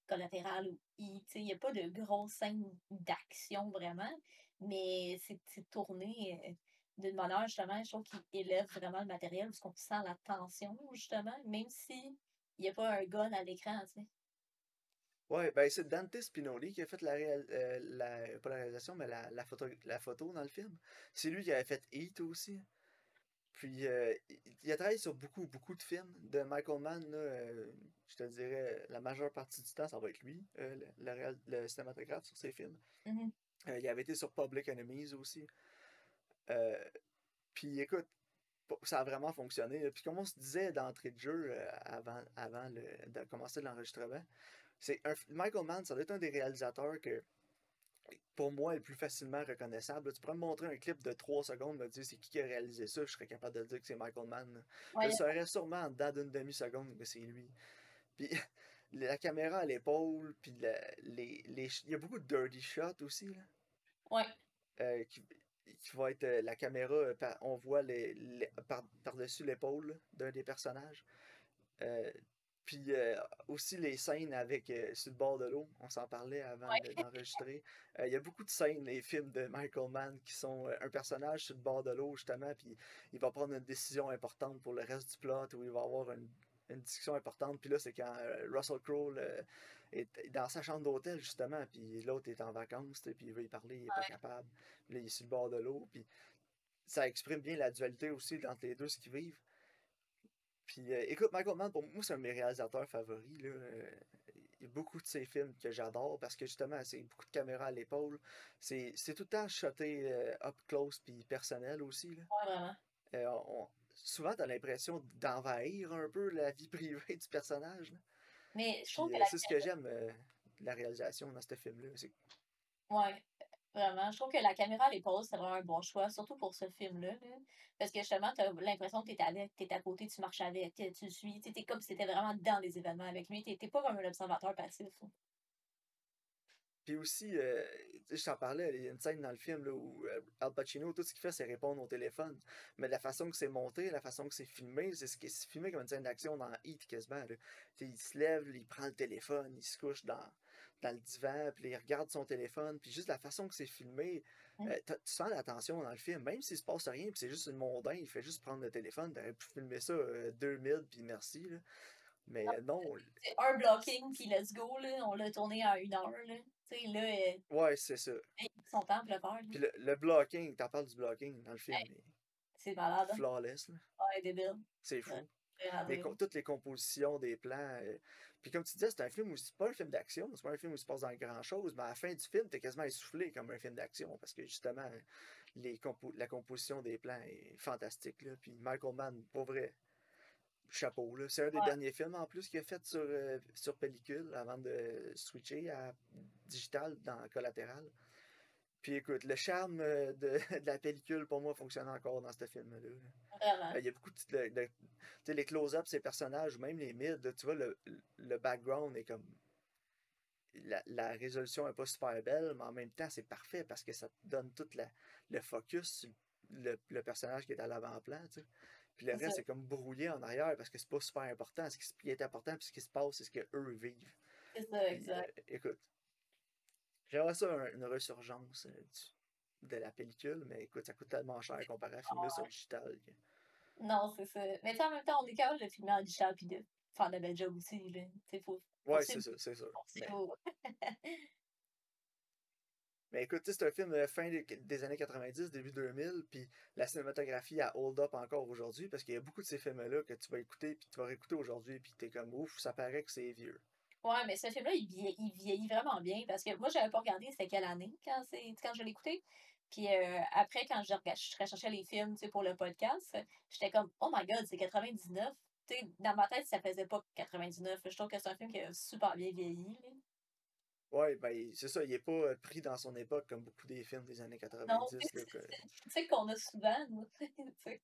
Collatéral ou. Il n'y a pas de grosses scènes d'action vraiment, mais c'est tourné euh, d'une manière, justement, je trouve qu'il élève vraiment le matériel parce qu'on sent la tension, justement, même si il n'y a pas un gun à l'écran, tu sais. Ouais, ben c'est Dante Spinoli qui a fait la, euh, la pas la réalisation, mais la, la, photo, la photo dans le film. C'est lui qui avait fait Heat aussi. Puis euh, il a travaillé sur beaucoup, beaucoup de films. De Michael Mann, là, euh, je te dirais, la majeure partie du temps, ça va être lui, le, le, cinématographe sur ses films. Mm-hmm. il avait été sur Public Enemies aussi. Euh, puis écoute, ça a vraiment fonctionné. Puis comme on se disait d'entrée de jeu euh, avant, avant de commencer l'enregistrement, c'est Michael Mann, ça doit être un des réalisateurs que pour moi est le plus facilement reconnaissable. tu pourrais me montrer un clip de 3 secondes, me dire c'est qui qui a réalisé ça, je serais capable de dire que c'est Michael Mann. Je saurais sûrement en dedans d'une demi-seconde que c'est lui. Puis la caméra à l'épaule, puis les, les, il y a beaucoup de dirty shots aussi. Là. Ouais. Euh, qui va être euh, la caméra, euh, on voit les, par-dessus l'épaule d'un des personnages. Euh, puis aussi les scènes avec sur le bord de l'eau, on s'en parlait avant d'enregistrer. Il y a beaucoup de scènes les films de Michael Mann qui sont un personnage sur le bord de l'eau justement, puis il va prendre une décision importante pour le reste du plot où il va avoir une, une discussion importante. Puis là, c'est quand Russell Crowe est dans sa chambre d'hôtel, justement, puis l'autre est en vacances, puis il veut y parler, il n'est pas capable. Là, il est sur le bord de l'eau, puis ça exprime bien la dualité aussi entre les deux, ce qu'ils vivent. Puis euh, écoute, Michael Mann, pour moi, c'est un de mes réalisateurs favoris. Là. Il y a beaucoup de ses films que j'adore parce que justement, c'est beaucoup de caméras à l'épaule. C'est, tout le temps shoté euh, up close puis personnel aussi. Là. Ouais, euh, souvent, tu as l'impression d'envahir un peu la vie privée du personnage. Là. Mais je trouve que. C'est ce que j'aime, la réalisation dans ce film-là. Ouais. Vraiment. Je trouve que la caméra à l'épaule, c'est vraiment un bon choix, surtout pour ce film-là. Parce que justement, tu as l'impression que tu es, à côté, tu marches avec, tu le suis. Tu es comme si tu étais vraiment dans les événements avec lui. Tu n'étais pas comme un observateur passif. Puis aussi, euh, je t'en parlais, il y a une scène dans le film là, où euh, Al Pacino, tout ce qu'il fait, c'est répondre au téléphone. Mais la façon que c'est monté, la façon que c'est filmé, c'est ce qui est filmé comme une scène d'action dans Heat quasiment. Il se lève, il prend le téléphone, il se couche dans, dans le divan, puis il regarde son téléphone, puis juste la façon que c'est filmé, euh, tu sens l'attention dans le film, même s'il se passe rien, puis c'est juste une mondain, il fait juste prendre le téléphone, t'aurais pu filmer ça 2000, puis merci. Là. Mais non. C'est un blocking, puis let's go, là. on l'a tourné à une heure. Là. là euh, ouais, c'est ça. Son temps le faire. Puis le, le blocking, t'en parles du blocking dans le film. c'est malade. Hein. Flawless. Là. Ouais, débile. C'est fou. Toutes les compositions des plans. Euh, puis comme tu disais, c'est un film où c'est pas un film d'action, c'est pas un film où il se passe dans grand chose, mais à la fin du film, t'es quasiment essoufflé comme un film d'action parce que justement, les la composition des plans est fantastique. Là. Puis Michael Mann, pour vrai, chapeau. C'est un des derniers films en plus qu'il a fait sur, euh, sur pellicule avant de switcher à digital dans Collatéral. Puis écoute, le charme euh, de, la pellicule pour moi fonctionne encore dans ce film-là. Euh, il y a beaucoup de. de, sais, les close-ups, ces personnages, même les mids, tu vois, le, le background est comme. La, la résolution n'est pas super belle, mais en même temps, c'est parfait parce que ça te donne tout la, le focus sur le, le personnage qui est à l'avant-plan. Tu sais. Puis le reste, c'est comme brouillé en arrière parce que c'est pas super important. Ce qui est important, puis ce qui se passe, c'est ce qu'eux vivent. C'est ça, exact. Euh, écoute, j'aimerais ça une resurgence euh, de la pellicule, mais écoute, ça coûte tellement cher comparé à filmer sur digital. Non, c'est ça. Mais en même temps, on est capable de filmer en digital puis de faire de belle job aussi. C'est faux. Ouais, c'est ça, c'est ça. Mais écoute, c'est un film euh, fin des, des années 90, début 2000, puis la cinématographie a hold up encore aujourd'hui, parce qu'il y a beaucoup de ces films-là que tu vas écouter, puis tu vas réécouter aujourd'hui, puis t'es comme ouf, ça paraît que c'est vieux. Ouais, mais ce film-là, il, vie- il vieillit vraiment bien parce que moi, j'avais pas regardé c'était quelle année quand, quand je écouté. Puis euh, après, quand je, je recherchais les films pour le podcast, j'étais comme, oh my god, c'est 99. Tu sais, dans ma tête, ça faisait pas 99. Je trouve que c'est un film qui a super bien vieilli. là. Ouais, ben c'est ça, il est pas euh, pris dans son époque comme beaucoup des films des années Non, 90. tu sais, là, que- c'est sais qu'on a souvent, nous.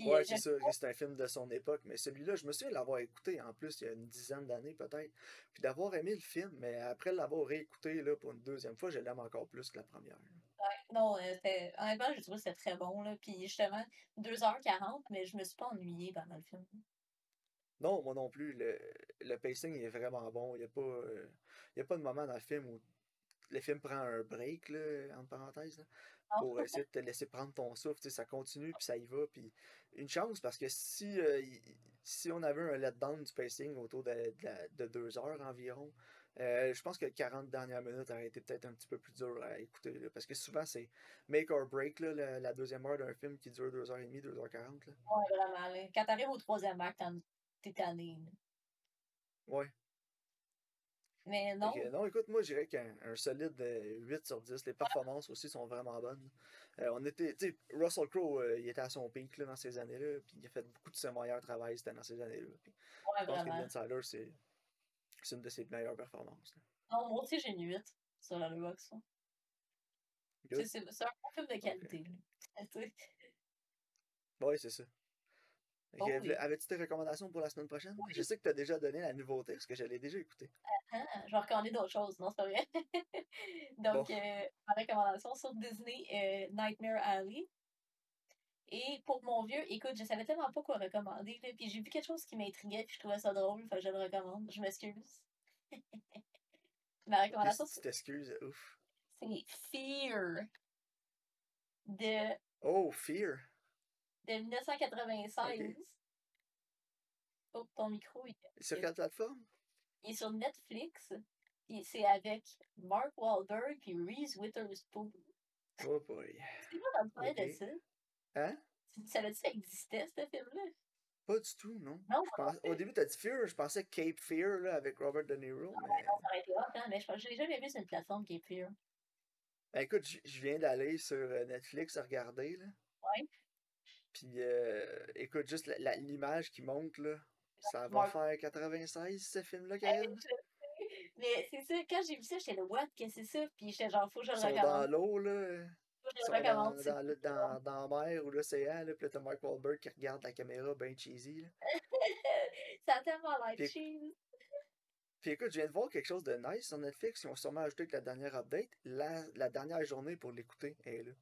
Puis, euh, Ouais, c'est ça, c'est un film de son époque, mais celui-là, je me souviens de l'avoir écouté en plus il y a une dizaine d'années peut-être, puis d'avoir aimé le film, mais après l'avoir réécouté là, pour une deuxième fois, je l'aime encore plus que la première. ouais, non, euh, honnêtement, je trouve que c'était très bon. Là. Puis justement, 2h40, mais je me suis pas ennuyée pendant le film. Non, moi non plus, le, le pacing est vraiment bon, il n'y a, pas, euh, il y a pas de moment dans le film où le film prend un break, là, entre parenthèses, là. Pour essayer de te laisser prendre ton souffle, ça continue, puis ça y va, puis une chance, parce que si, euh, si on avait un letdown du pacing autour de, de, deux heures environ, euh, je pense que les 40 dernières minutes auraient été peut-être un petit peu plus dur à écouter, là, parce que souvent c'est make or break, là, la, la deuxième heure d'un film qui dure 2h30, 2h40, là. Ouais, vraiment. là. Quand t'arrives au troisième acte, t'es tanné. là. Mais non, non, écoute, moi, je dirais qu'un un solide euh, 8 sur 10. Les performances aussi sont vraiment bonnes. Euh, on était, tu sais, Russell Crowe, euh, il était à son pic là, dans ces années-là, puis il a fait beaucoup de ses meilleurs travail c'était dans ces années-là. Ouais, je pense que. Insider, c'est c'est une de ses meilleures performances. là. Non, moi aussi, j'ai une 8 sur la Good. C'est c'est un bon film de qualité. Ouais, c'est ça. Ok, Oh oui. Avais-tu tes recommandations pour la semaine prochaine? Je sais que tu as déjà donné la nouveauté, parce que je l'ai déjà écouté. Ah, je vais recommander d'autres choses, non, c'est pas vrai. Donc, Bon. euh, ma recommandation sur Disney, euh, Nightmare Alley. Et pour mon vieux, écoute, je savais tellement pas quoi recommander, là, puis j'ai vu quelque chose qui m'intriguait, puis je trouvais ça drôle, fait que je le recommande. Je m'excuse. ma recommandation, tu t'excuses, ouf. c'est Fear de, Oh, Fear. de 1996. Oh, ton micro, il, Sur quelle plateforme? Il est sur Netflix. C'est avec Mark Wahlberg et Reese Witherspoon. Oh boy. C'est quoi dans le parler de ça? Hein? Tu savais-tu que ça existait, ce film-là? Pas du tout, non. Non, Je pense- au début, t'as dit Fear, je pensais Cape Fear là, avec Robert De Niro. Ah Mais... non, ça aurait été hot, hein, mais je pense que jamais vu sur une plateforme est Fear. Ben, écoute, je viens d'aller sur euh, Netflix à regarder. Là. Ouais. Puis, euh, écoute, juste l'image qui monte, là, ça va faire 96, ce film-là, Karine? Mais c'est ça, quand j'ai vu ça, j'étais là, what, qu'est-ce que c'est ça? Puis j'étais genre, faut que je Ils le sont dans recommande. l'eau, là. Faut que je le dans, recommande. dans, le- dans, dans la mer ou l'océan, là. Puis là, t'as Mark Wahlberg qui regarde la caméra ben cheesy, là. Ça a tellement l'air cheese. Puis écoute, je viens de voir quelque chose de nice sur Netflix. Ils ont sûrement ajouté que la dernière update, la, la dernière journée pour l'écouter est là.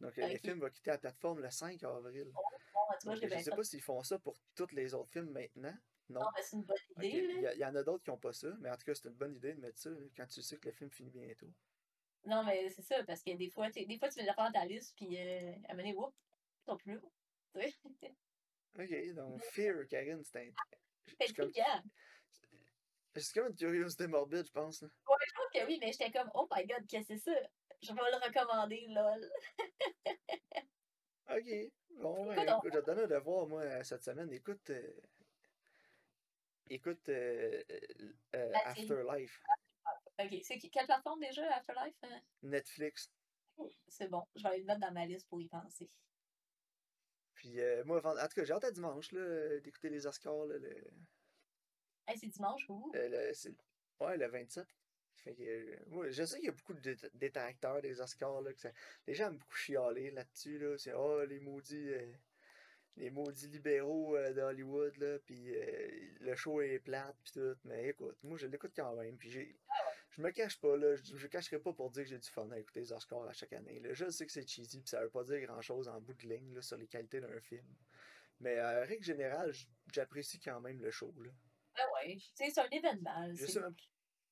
Donc, euh, le ok. film va quitter la plateforme le 5 avril. Bon, tu vois, Donc, je bien sais pas s'ils font ça pour tous les autres films maintenant. Non. Non, mais c'est une bonne idée, Il y, en a d'autres qui n'ont pas ça, mais en tout cas, c'est une bonne idée de mettre ça quand tu sais que le film finit bientôt. Non, mais c'est ça, parce que des fois, tu des fois, tu veux le faire ta liste, puis euh, à donné, whoop, sont plus? Ok, donc Fear, Karine, c'est un. Comme. C'est comme une curiosité morbide, je pense. Ouais, je pense que oui, mais j'étais comme, oh my god, qu'est-ce que c'est ça? Je vais le recommander, lol. Ok, bon, ben, Écoute, je vais te donner un devoir, moi, euh, cette semaine. Écoute. euh, Écoute euh, euh. Afterlife, Ok, c'est quelle plateforme déjà, Afterlife? hein? Netflix. C'est bon, je vais aller le mettre dans ma liste pour y penser. Puis euh, moi, en tout cas, j'ai hâte à dimanche là, d'écouter les Oscars. Là, le, Hey, c'est dimanche, ou? euh, le- c'est- ouais, le 27. Fait que, euh, moi, je sais qu'il y a beaucoup de dét- détracteurs des Oscars. Là, que ça- les gens aiment beaucoup chialer là-dessus. Là. C'est oh, les maudits. euh, les maudits libéraux euh, de Hollywood, là, puis le show est plate, puis tout. Mais écoute, moi, je l'écoute quand même. Puis j'ai, je me cache pas, là, je, je cacherai pas pour dire que j'ai du fun à écouter les Oscars à chaque année. Là. Je sais que c'est cheesy, puis ça veut pas dire grand-chose en bout de ligne là, sur les qualités d'un film. Mais euh, règle générale, j'apprécie quand même le show. Là. Tu sais, c'est un événement. Je sais même,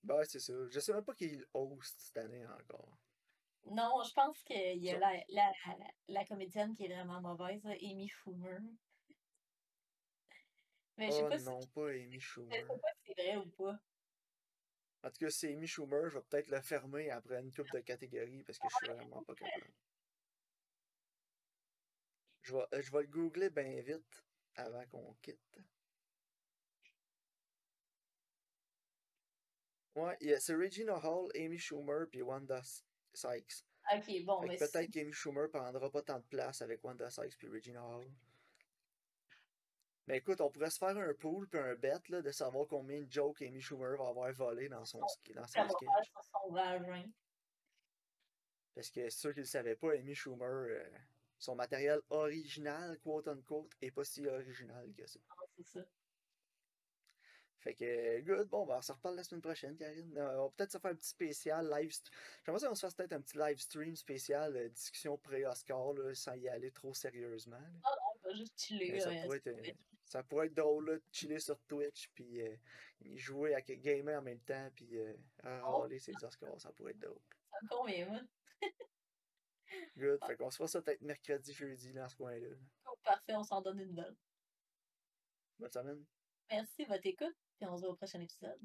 ouais, c'est ça. Je sais même pas qui host cette année encore. Non, je pense qu'il y a la, la, la, comédienne qui est vraiment mauvaise, Amy Schumer. Mais je sais Oh pas si non, pas Amy je sais Schumer. pas si c'est vrai ou pas. En tout cas, si c'est Amy Schumer, je vais peut-être le fermer après une coupe de catégories parce que je suis vraiment pas capable. Je vais, je vais le googler bien vite avant qu'on quitte. Ouais, c'est Regina Hall, Amy Schumer puis Wanda Sykes. Ok, bon, Fait que mais peut-être qu'Amy Schumer prendra pas tant de place avec Wanda Sykes puis Regina Hall. Mais écoute, on pourrait se faire un pool puis un bet là, de savoir combien de jokes Amy Schumer va avoir volé dans son sk- dans son. Parce que ceux qui ne le savaient pas, Amy Schumer, euh, son matériel original, quote unquote, est pas si original que ça. Ah, C'est ça. Fait que, good, bon, ben, on se reparle la semaine prochaine, Karine. Euh, on va peut-être se faire un petit spécial live. J'aimerais qu'on se fasse peut-être un petit live stream spécial, euh, discussion pré-Oscar, sans y aller trop sérieusement. là. Ah on va juste chiller. Ça, là, pourrait être, euh, ça pourrait être drôle, là, de chiller sur Twitch, puis euh, jouer à gamers en même temps, puis euh, Oh. râler ses Oscars, ça pourrait être drôle. Ça convient, moi. Good, fait qu'on se fera ça peut-être mercredi, jeudi, dans ce coin-là. Oh, Parfait, on s'en donne une bonne. Bonne semaine. Merci votre écoute, puis on se voit au prochain épisode.